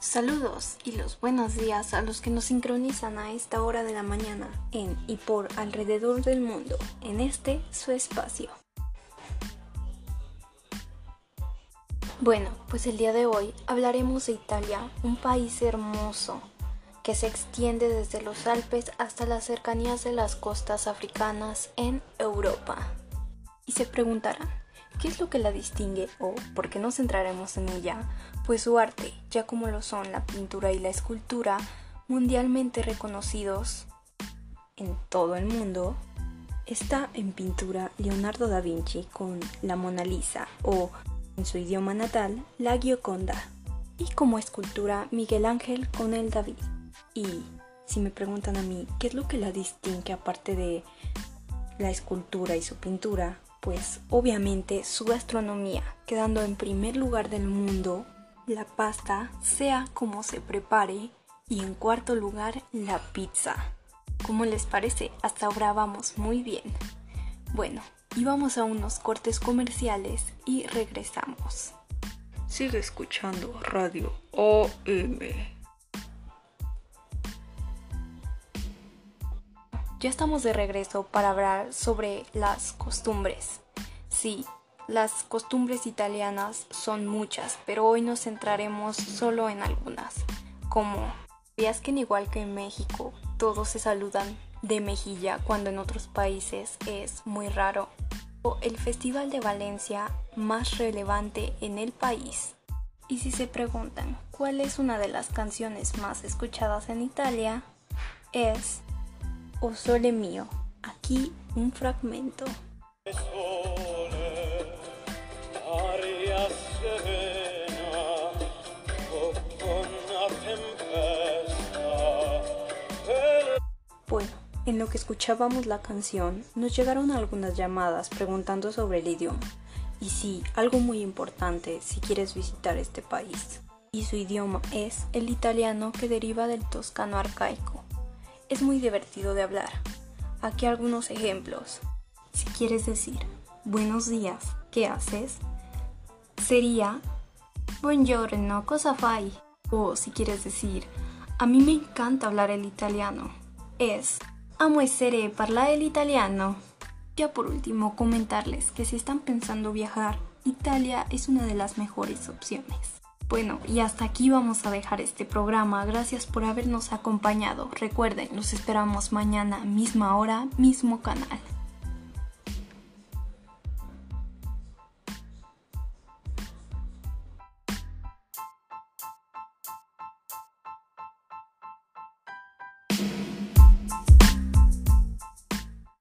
Saludos y los buenos días a los que nos sincronizan a esta hora de la mañana en y por alrededor del mundo, en este su espacio. Bueno, pues el día de hoy hablaremos de Italia, un país hermoso que se extiende desde los Alpes hasta las cercanías de las costas africanas en Europa. Y se preguntarán, ¿qué es lo que la distingue o por qué nos centraremos en ella? Pues su arte, ya como lo son la pintura y la escultura, mundialmente reconocidos en todo el mundo, está en pintura Leonardo da Vinci con la Mona Lisa o en su idioma natal, la Gioconda, y como escultura Miguel Ángel con el David. Y si me preguntan a mí, ¿qué es lo que la distingue aparte de la escultura y su pintura? Pues obviamente su gastronomía, quedando en primer lugar del mundo la pasta, sea como se prepare, y en cuarto lugar la pizza. ¿Cómo les parece? Hasta ahora vamos muy bien. Bueno, y vamos a unos cortes comerciales y regresamos. Sigue escuchando Radio OM. Ya estamos de regreso para hablar sobre las costumbres. Sí, las costumbres italianas son muchas, pero hoy nos centraremos solo en algunas, como ¿Sabías que igual que en México todos se saludan de mejilla cuando en otros países es muy raro? O el Festival de Valencia más relevante en el país. Y si se preguntan cuál es una de las canciones más escuchadas en Italia, es O Sole Mio. Aquí un fragmento. Bueno, en lo que escuchábamos la canción, nos llegaron algunas llamadas preguntando sobre el idioma. Y sí, algo muy importante si quieres visitar este país. Y su idioma es el italiano que deriva del toscano arcaico. Es muy divertido de hablar. Aquí algunos ejemplos. Si quieres decir buenos días, ¿qué haces? Sería buongiorno, cosa fai? O si quieres decir a mí me encanta hablar el italiano es Amo essere parlare el italiano. Ya por último, comentarles que si están pensando viajar, Italia es una de las mejores opciones. Bueno, y hasta aquí vamos a dejar este programa. Gracias por habernos acompañado. Recuerden, los esperamos mañana, misma hora, mismo canal.